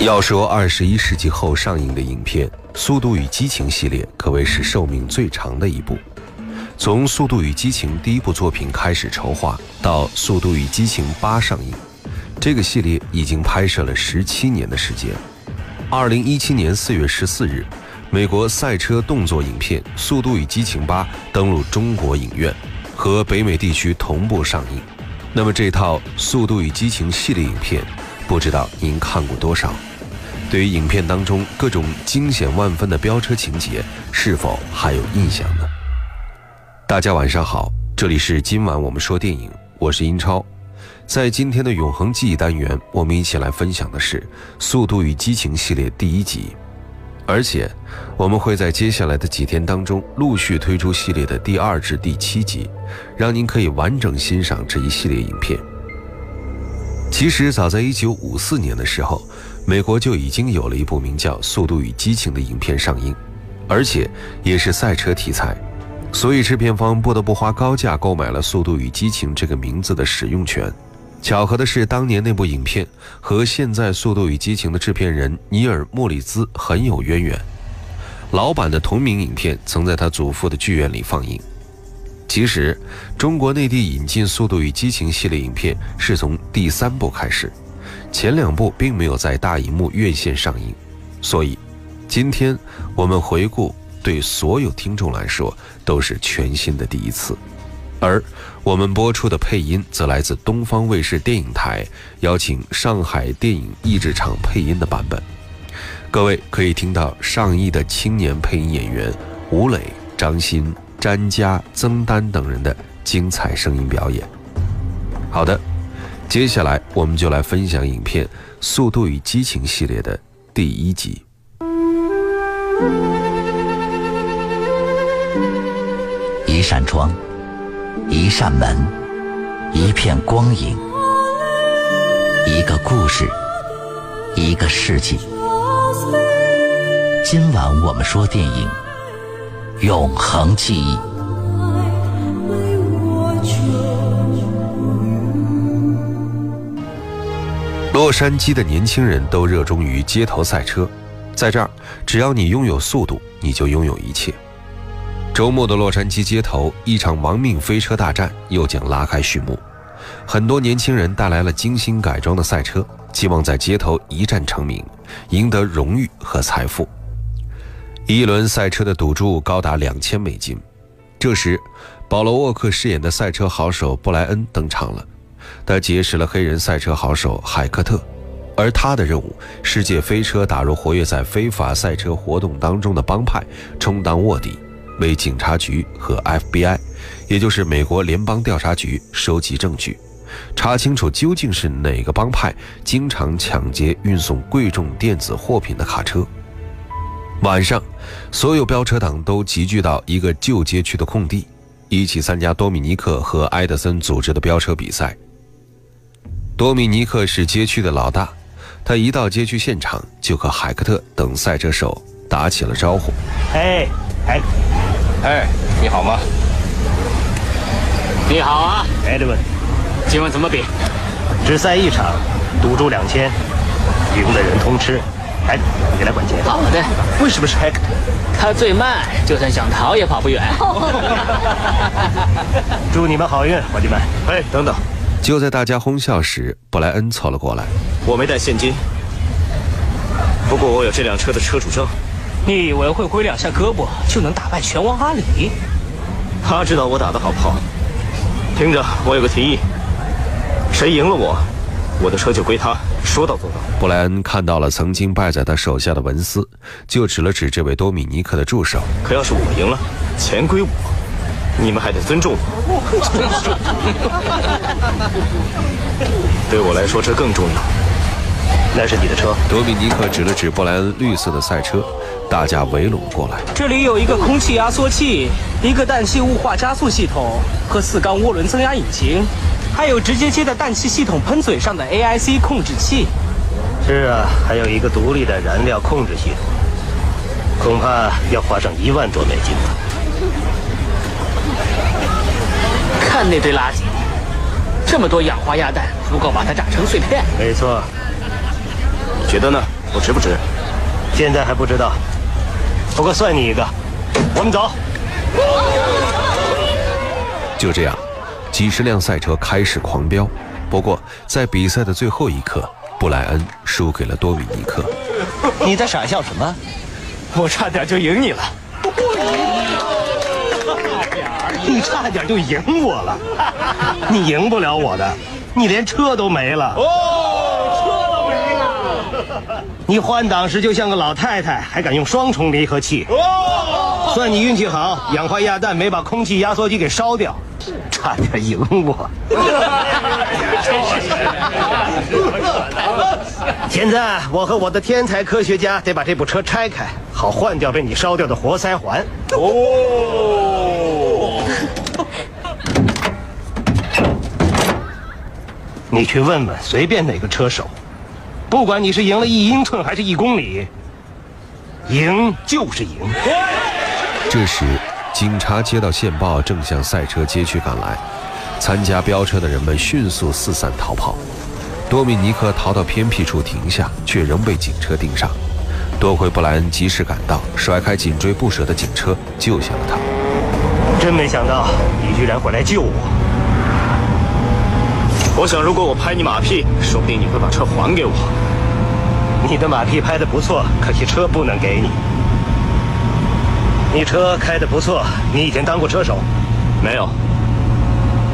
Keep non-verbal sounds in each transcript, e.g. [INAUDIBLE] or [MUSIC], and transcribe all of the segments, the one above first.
要说二十一世纪后上映的影片，《速度与激情》系列可谓是寿命最长的一部。从《速度与激情》第一部作品开始筹划，到《速度与激情八》上映，这个系列已经拍摄了十七年的时间。二零一七年四月十四日，美国赛车动作影片《速度与激情八》登陆中国影院，和北美地区同步上映。那么这套《速度与激情》系列影片，不知道您看过多少？对于影片当中各种惊险万分的飙车情节，是否还有印象呢？大家晚上好，这里是今晚我们说电影，我是英超。在今天的永恒记忆单元，我们一起来分享的是《速度与激情》系列第一集，而且我们会在接下来的几天当中陆续推出系列的第二至第七集，让您可以完整欣赏这一系列影片。其实早在1954年的时候。美国就已经有了一部名叫《速度与激情》的影片上映，而且也是赛车题材，所以制片方不得不花高价购买了《速度与激情》这个名字的使用权。巧合的是，当年那部影片和现在《速度与激情》的制片人尼尔·莫里兹很有渊源。老版的同名影片曾在他祖父的剧院里放映。其实，中国内地引进《速度与激情》系列影片是从第三部开始。前两部并没有在大荧幕院线上映，所以今天我们回顾，对所有听众来说都是全新的第一次。而我们播出的配音则来自东方卫视电影台邀请上海电影译制厂配音的版本。各位可以听到上亿的青年配音演员吴磊、张欣、詹佳、曾丹等人的精彩声音表演。好的。接下来，我们就来分享影片《速度与激情》系列的第一集。一扇窗，一扇门，一片光影，一个故事，一个世纪。今晚我们说电影《永恒记忆》。洛杉矶的年轻人都热衷于街头赛车，在这儿，只要你拥有速度，你就拥有一切。周末的洛杉矶街头，一场亡命飞车大战又将拉开序幕。很多年轻人带来了精心改装的赛车，希望在街头一战成名，赢得荣誉和财富。一轮赛车的赌注高达两千美金。这时，保罗·沃克饰演的赛车好手布莱恩登场了。他结识了黑人赛车好手海克特，而他的任务是借飞车打入活跃在非法赛车活动当中的帮派，充当卧底，为警察局和 FBI，也就是美国联邦调查局收集证据，查清楚究竟是哪个帮派经常抢劫运送贵重电子货品的卡车。晚上，所有飙车党都集聚到一个旧街区的空地，一起参加多米尼克和埃德森组织的飙车比赛。多米尼克是街区的老大，他一到街区现场，就和海克特等赛车手打起了招呼。哎，哎，哎，你好吗？你好啊，Edwin。今晚怎么比？只赛一场，赌注两千，赢的人通吃。哎，你来管钱。好的。为什么是 hector？？他最慢，就算想逃也跑不远。[LAUGHS] [LAUGHS] 祝你们好运，伙计们。哎，等等。就在大家哄笑时，布莱恩凑了过来。我没带现金，不过我有这辆车的车主证。你以为会挥两下胳膊就能打败拳王阿里？他知道我打的好不好。听着，我有个提议，谁赢了我，我的车就归他，说到做到。布莱恩看到了曾经败在他手下的文斯，就指了指这位多米尼克的助手。可要是我赢了，钱归我。你们还得尊重我，[LAUGHS] 对我来说这更重要。那是你的车。多米尼克指了指布莱恩绿色的赛车，大家围拢过来。这里有一个空气压缩器，一个氮气雾化加速系统和四缸涡轮增压引擎，还有直接接在氮气系统喷嘴上的 AIC 控制器。是啊，还有一个独立的燃料控制系统，恐怕要花上一万多美金吧。看那堆垃圾，这么多氧化亚氮，足够把它炸成碎片。没错，你觉得呢？我值不值？现在还不知道，不过算你一个。我们走。就这样，几十辆赛车开始狂飙。不过，在比赛的最后一刻，布莱恩输给了多米尼克。你在傻笑什么？我差点就赢你了。你差点就赢我了，[LAUGHS] 你赢不了我的，你连车都没了。[LAUGHS] 你换挡时就像个老太太，还敢用双重离合器。哦，算你运气好，氧化亚氮没把空气压缩机给烧掉，差点赢我。[LAUGHS] 现在我和我的天才科学家得把这部车拆开，好换掉被你烧掉的活塞环。哦，你去问问随便哪个车手，不管你是赢了一英寸还是一公里，赢就是赢。这时，警察接到线报，正向赛车街区赶来。参加飙车的人们迅速四散逃跑。多米尼克逃到偏僻处停下，却仍被警车盯上。多亏布莱恩及时赶到，甩开紧追不舍的警车，救下了他。真没想到你居然会来救我。我想，如果我拍你马屁，说不定你会把车还给我。你的马屁拍得不错，可惜车不能给你。你车开得不错，你以前当过车手？没有。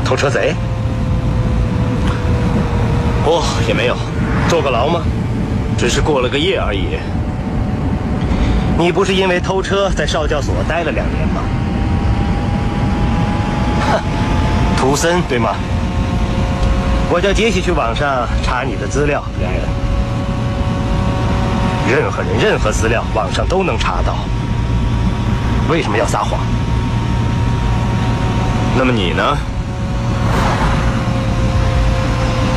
偷车贼？不，也没有。坐过牢吗？只是过了个夜而已。你不是因为偷车在少教所待了两年吗？哼，图森对吗？我叫杰西去网上查你的资料，两人。任何人、任何资料，网上都能查到。为什么要撒谎？那么你呢？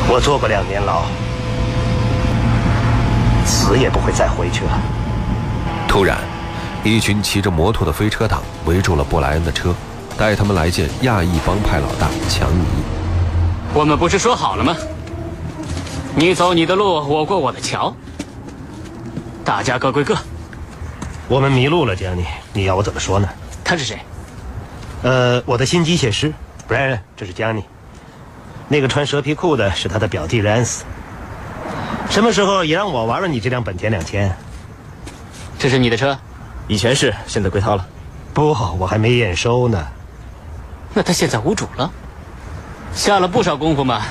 我坐过两年牢，死也不会再回去了。突然，一群骑着摩托的飞车党围住了布莱恩的车，带他们来见亚裔帮派老大强尼。我们不是说好了吗？你走你的路，我过我的桥，大家各归各。我们迷路了，江尼，你要我怎么说呢？他是谁？呃，我的新机械师，Brian，这是江尼。那个穿蛇皮裤的是他的表弟兰斯。什么时候也让我玩玩你这辆本田两千？这是你的车？以前是，现在归他了。不，我还没验收呢。那他现在无主了？下了不少功夫嘛。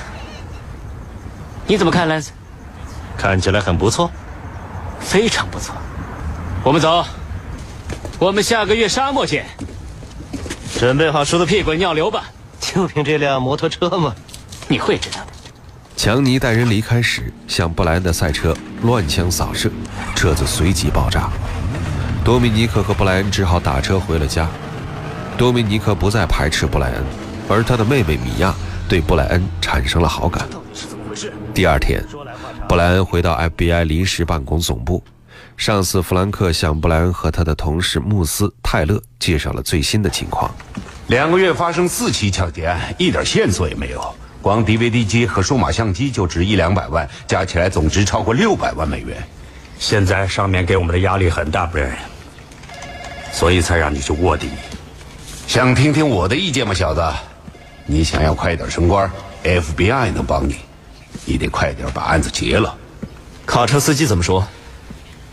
你怎么看，兰斯？看起来很不错，非常不错。我们走，我们下个月沙漠见。准备好梳子屁滚尿流吧。就凭这辆摩托车吗？你会知道的。强尼带人离开时，向布莱恩的赛车乱枪扫射，车子随即爆炸。多米尼克和布莱恩只好打车回了家。多米尼克不再排斥布莱恩，而他的妹妹米娅对布莱恩产生了好感。第二天，布莱恩回到 FBI 临时办公总部，上司弗兰克向布莱恩和他的同事穆斯泰勒介绍了最新的情况。两个月发生四起抢劫案，一点线索也没有。光 DVD 机和数码相机就值一两百万，加起来总值超过六百万美元。现在上面给我们的压力很大，Brian，所以才让你去卧底。想听听我的意见吗，小子？你想要快点升官，FBI 能帮你，你得快点把案子结了。卡车司机怎么说？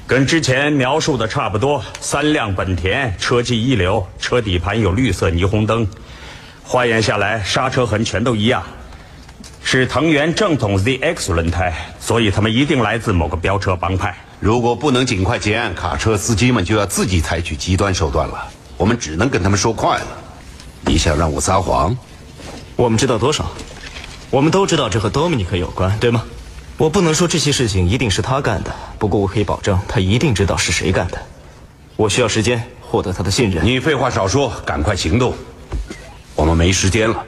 跟之前描述的差不多，三辆本田，车技一流，车底盘有绿色霓虹灯，化验下来刹车痕全都一样，是藤原正统 ZX 轮胎，所以他们一定来自某个飙车帮派。如果不能尽快结案，卡车司机们就要自己采取极端手段了。我们只能跟他们说快了。你想让我撒谎？我们知道多少？我们都知道这和多米尼克有关，对吗？我不能说这些事情一定是他干的，不过我可以保证他一定知道是谁干的。我需要时间获得他的信任。你废话少说，赶快行动。我们没时间了，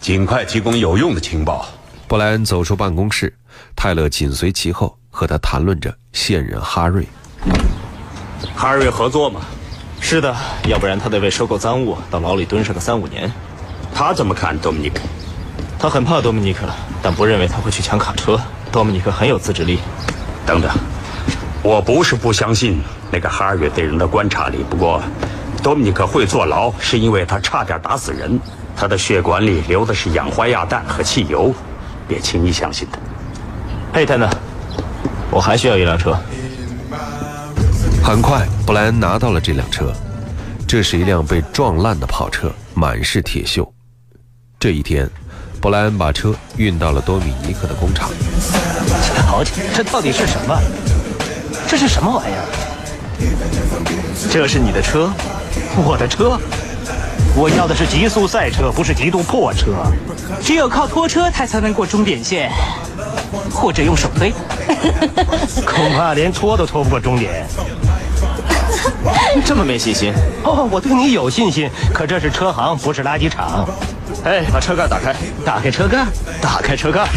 尽快提供有用的情报。布莱恩走出办公室，泰勒紧随其后，和他谈论着现任哈瑞。哈瑞合作吗？是的，要不然他得为收购赃物到牢里蹲上个三五年。他怎么看多米尼克？他很怕多米尼克，但不认为他会去抢卡车。多米尼克很有自制力。等等，我不是不相信那个哈尔对人的观察力，不过多米尼克会坐牢，是因为他差点打死人，他的血管里流的是氧化亚氮和汽油，别轻易相信他。佩特呢，我还需要一辆车。很快，布莱恩拿到了这辆车，这是一辆被撞烂的跑车，满是铁锈。这一天，布莱恩把车运到了多米尼克的工厂。瞧瞧，这到底是什么？这是什么玩意儿？这是你的车？我的车？我要的是极速赛车，不是极度破车。只有靠拖车，它才能过终点线，或者用手推。[LAUGHS] 恐怕连拖都拖不过终点。这么没信心？哦，我对你有信心。可这是车行，不是垃圾场。哎，把车盖打开，打开车盖，打开车盖。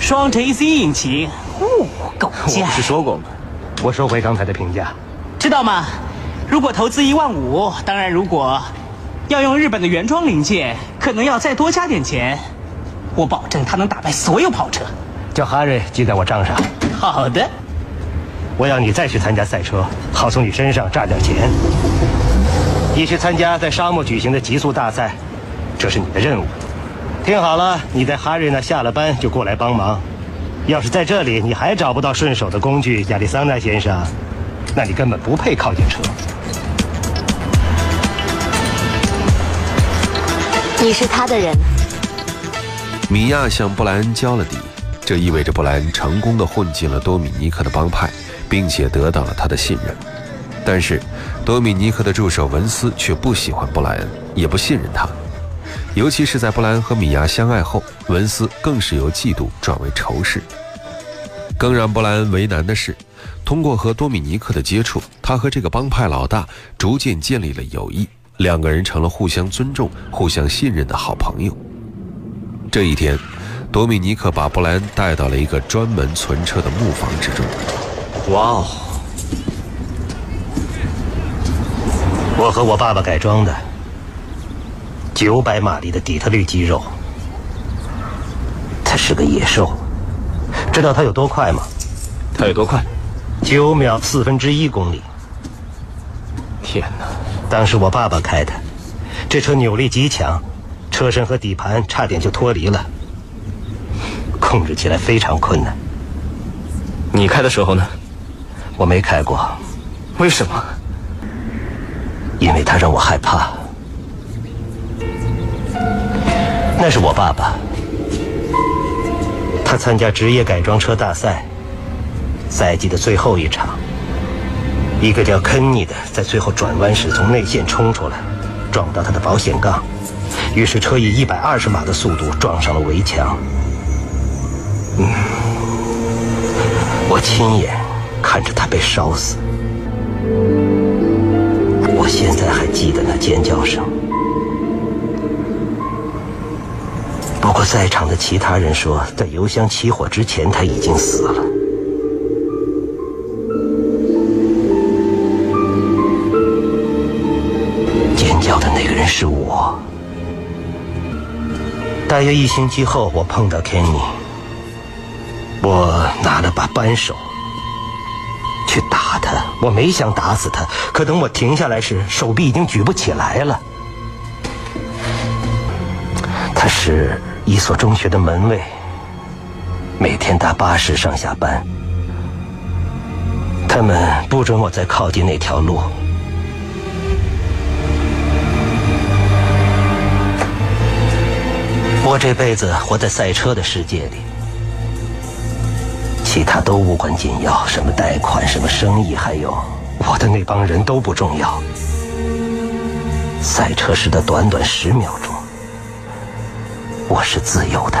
双 jc 引擎，哦，够我不是说过吗？我收回刚才的评价。知道吗？如果投资一万五，当然如果要用日本的原装零件，可能要再多加点钱。我保证它能打败所有跑车。叫哈瑞记在我账上。好的。我要你再去参加赛车，好从你身上榨点钱。你去参加在沙漠举行的极速大赛，这是你的任务。听好了，你在哈瑞那下了班就过来帮忙。要是在这里你还找不到顺手的工具，亚历桑那先生，那你根本不配靠近车。你是他的人。米娅向布莱恩交了底，这意味着布莱恩成功的混进了多米尼克的帮派，并且得到了他的信任。但是，多米尼克的助手文斯却不喜欢布莱恩，也不信任他。尤其是在布莱恩和米娅相爱后，文斯更是由嫉妒转为仇视。更让布莱恩为难的是，通过和多米尼克的接触，他和这个帮派老大逐渐建立了友谊，两个人成了互相尊重、互相信任的好朋友。这一天，多米尼克把布莱恩带到了一个专门存车的木房之中。哇哦！我和我爸爸改装的九百马力的底特律肌肉，它是个野兽。知道它有多快吗？它有多快？九秒四分之一公里。天哪！当时我爸爸开的，这车扭力极强，车身和底盘差点就脱离了，控制起来非常困难。你开的时候呢？我没开过。为什么？因为他让我害怕。那是我爸爸，他参加职业改装车大赛，赛季的最后一场，一个叫肯尼的在最后转弯时从内线冲出来，撞到他的保险杠，于是车以一百二十码的速度撞上了围墙。嗯，我亲眼看着他被烧死。我现在还记得那尖叫声。不过在场的其他人说，在油箱起火之前他已经死了。尖叫的那个人是我。大约一星期后，我碰到 Kenny，我拿了把扳手。我没想打死他，可等我停下来时，手臂已经举不起来了。他是一所中学的门卫，每天搭巴士上下班。他们不准我再靠近那条路。我这辈子活在赛车的世界里。其他都无关紧要，什么贷款，什么生意，还有我的那帮人都不重要。赛车时的短短十秒钟，我是自由的。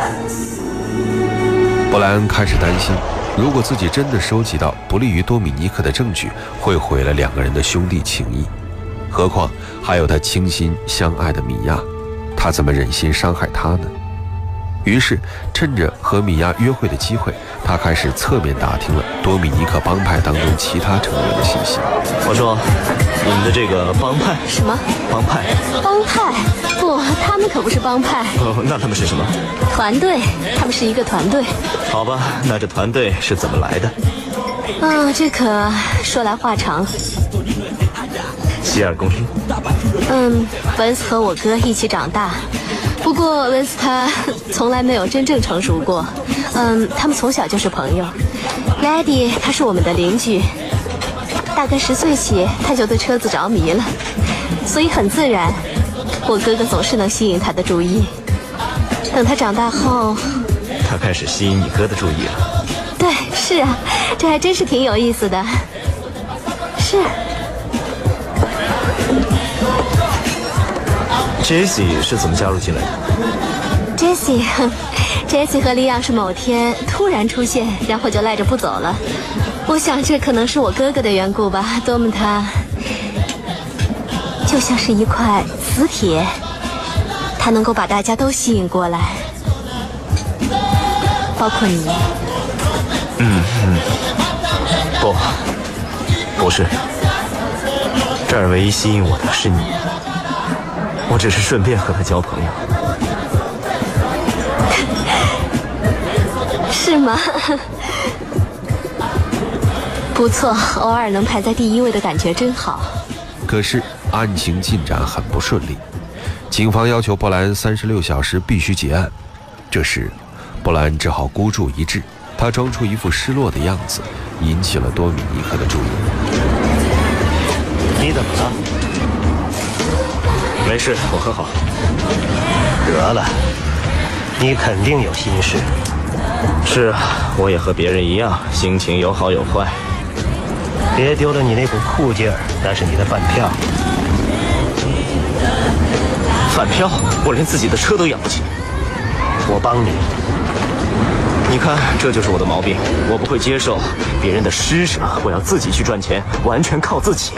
布莱恩开始担心，如果自己真的收集到不利于多米尼克的证据，会毁了两个人的兄弟情谊。何况还有他倾心相爱的米娅，他怎么忍心伤害她呢？于是，趁着和米娅约会的机会，他开始侧面打听了多米尼克帮派当中其他成员的信息。我说，你们的这个帮派什么帮派？帮派？不，他们可不是帮派。哦，那他们是什么？团队，他们是一个团队。好吧，那这团队是怎么来的？啊，这可说来话长。洗耳恭听。嗯，文斯和我哥一起长大，不过文斯他从来没有真正成熟过。嗯，他们从小就是朋友。莱迪他是我们的邻居，大概十岁起他就对车子着迷了，所以很自然，我哥哥总是能吸引他的注意。等他长大后，他开始吸引你哥的注意了。对，是啊，这还真是挺有意思的。是。Jessie 是怎么加入进来的？Jessie，Jessie [LAUGHS] 和利亚是某天突然出现，然后就赖着不走了。我想这可能是我哥哥的缘故吧。多么他就像是一块磁铁，他能够把大家都吸引过来，包括你。嗯嗯，不，不是，这儿唯一吸引我的是你。我只是顺便和他交朋友，[LAUGHS] 是吗？[LAUGHS] 不错，偶尔能排在第一位的感觉真好。可是案情进展很不顺利，警方要求波兰三十六小时必须结案。这时，波兰只好孤注一掷，他装出一副失落的样子，引起了多米尼克的注意。没事，我很好。得了，你肯定有心事。是啊，我也和别人一样，心情有好有坏。别丢了你那股酷劲儿，那是你的饭票。饭票？我连自己的车都养不起。我帮你。你看，这就是我的毛病，我不会接受别人的施舍，我要自己去赚钱，完全靠自己。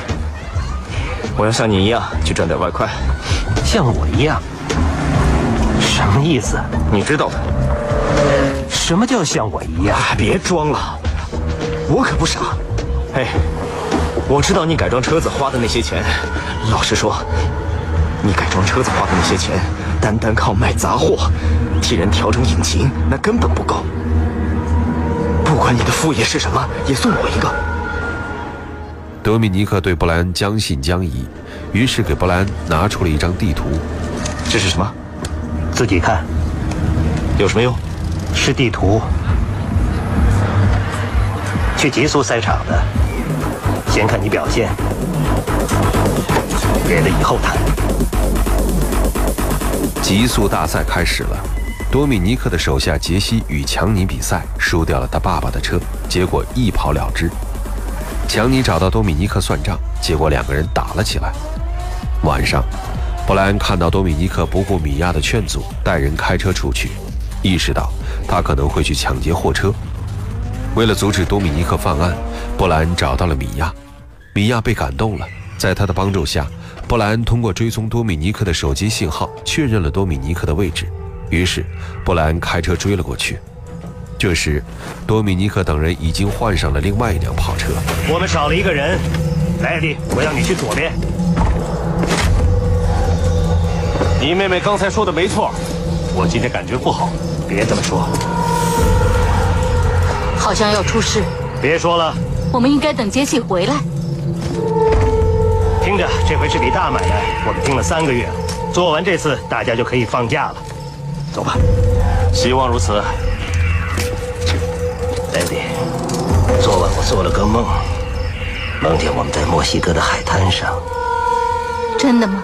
我要像你一样去赚点外快，像我一样，什么意思？你知道的。什么叫像我一样？别装了，我可不傻。哎，我知道你改装车子花的那些钱。老实说，你改装车子花的那些钱，单单靠卖杂货、替人调整引擎，那根本不够。不管你的副业是什么，也送我一个。德米尼克对布莱恩将信将疑，于是给布莱恩拿出了一张地图。这是什么？自己看。有什么用？是地图。去极速赛场的，先看你表现，别的以后谈。极速大赛开始了，多米尼克的手下杰西与强尼比赛，输掉了他爸爸的车，结果一跑了之。强尼找到多米尼克算账，结果两个人打了起来。晚上，布莱恩看到多米尼克不顾米娅的劝阻，带人开车出去，意识到他可能会去抢劫货车。为了阻止多米尼克犯案，布莱恩找到了米娅。米娅被感动了，在他的帮助下，布莱恩通过追踪多米尼克的手机信号，确认了多米尼克的位置。于是，布莱恩开车追了过去。这时，多米尼克等人已经换上了另外一辆跑车。我们少了一个人，莱迪，我要你去左边。你妹妹刚才说的没错，我今天感觉不好。别这么说，好像要出事。别说了，我们应该等杰西回来。听着，这回是笔大买卖，我们盯了三个月，做完这次，大家就可以放假了。走吧，希望如此。昨晚我做了个梦，梦见我们在墨西哥的海滩上。真的吗？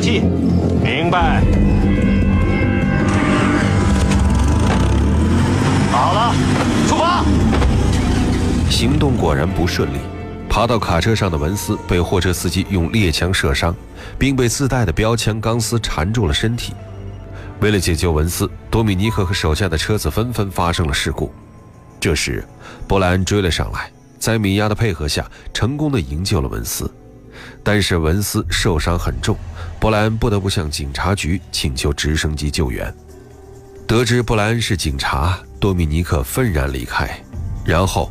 注意扫描器。明白。好了，出发。行动果然不顺利。爬到卡车上的文斯被货车司机用猎枪射伤，并被自带的标枪钢丝缠住了身体。为了解救文斯，多米尼克和手下的车子纷纷发生了事故。这时，波兰追了上来，在米娅的配合下，成功的营救了文斯。但是文斯受伤很重，布莱恩不得不向警察局请求直升机救援。得知布莱恩是警察，多米尼克愤然离开。然后，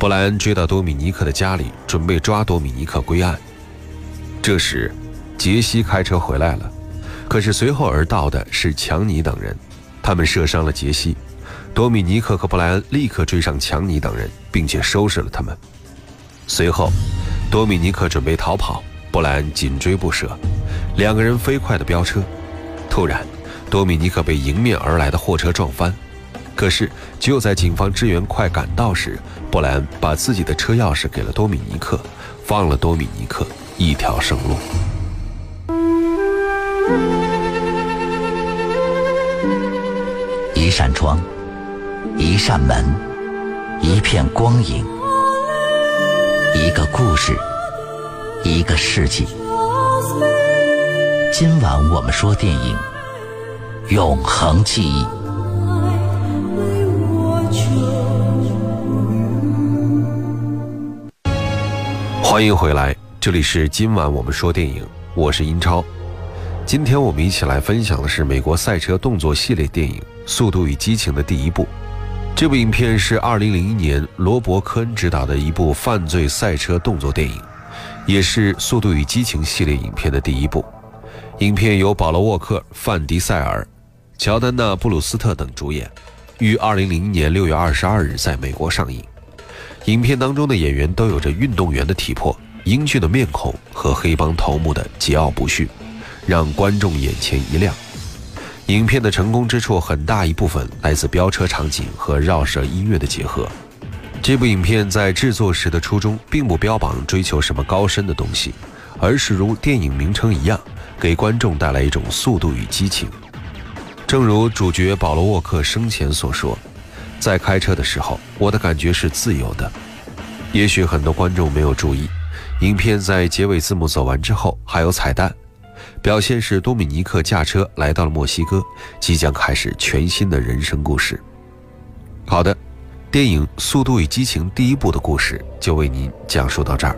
布莱恩追到多米尼克的家里，准备抓多米尼克归案。这时，杰西开车回来了，可是随后而到的是强尼等人，他们射伤了杰西。多米尼克和布莱恩立刻追上强尼等人，并且收拾了他们。随后，多米尼克准备逃跑，布莱恩紧追不舍，两个人飞快地飙车。突然，多米尼克被迎面而来的货车撞翻，可是就在警方支援快赶到时，布莱恩把自己的车钥匙给了多米尼克，放了多米尼克一条生路。一扇窗，一扇门，一片光影，一个故事，一个世纪。今晚我们说电影《永恒记忆》。欢迎回来，这里是今晚我们说电影，我是英超。今天我们一起来分享的是美国赛车动作系列电影《速度与激情》的第一部。这部影片是2001年罗伯·科恩执导的一部犯罪赛车动作电影，也是《速度与激情》系列影片的第一部。影片由保罗·沃克、范迪塞尔、乔丹娜·布鲁斯特等主演，于2001年6月22日在美国上映。影片当中的演员都有着运动员的体魄、英俊的面孔和黑帮头目的桀骜不驯，让观众眼前一亮。影片的成功之处很大一部分来自飙车场景和绕舌音乐的结合。这部影片在制作时的初衷并不标榜追求什么高深的东西，而是如电影名称一样。给观众带来一种速度与激情，正如主角保罗·沃克生前所说：“在开车的时候，我的感觉是自由的。”也许很多观众没有注意，影片在结尾字幕走完之后还有彩蛋，表现是多米尼克驾车来到了墨西哥，即将开始全新的人生故事。好的，电影《速度与激情》第一部的故事就为您讲述到这儿。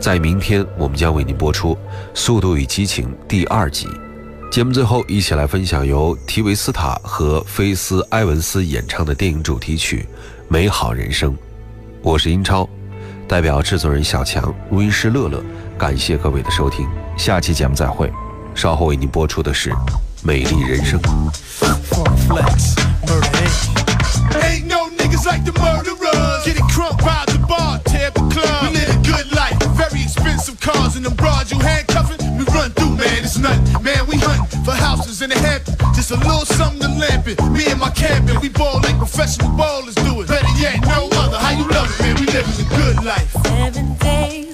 在明天，我们将为您播出《速度与激情》第二集。节目最后，一起来分享由提维斯塔和菲斯·埃文斯演唱的电影主题曲《美好人生》。我是英超，代表制作人小强、录音师乐乐，感谢各位的收听。下期节目再会。稍后为您播出的是《美丽人生》。[LAUGHS] expensive cars and them bras you handcuffing. We run through, man, it's nothing. Man, we hunt for houses in the Hamptons. Just a little something to lamp it. Me and my cabin, we ball like professional ballers do it. Better yet, no other. How you love it, man? We living a good life. Seven days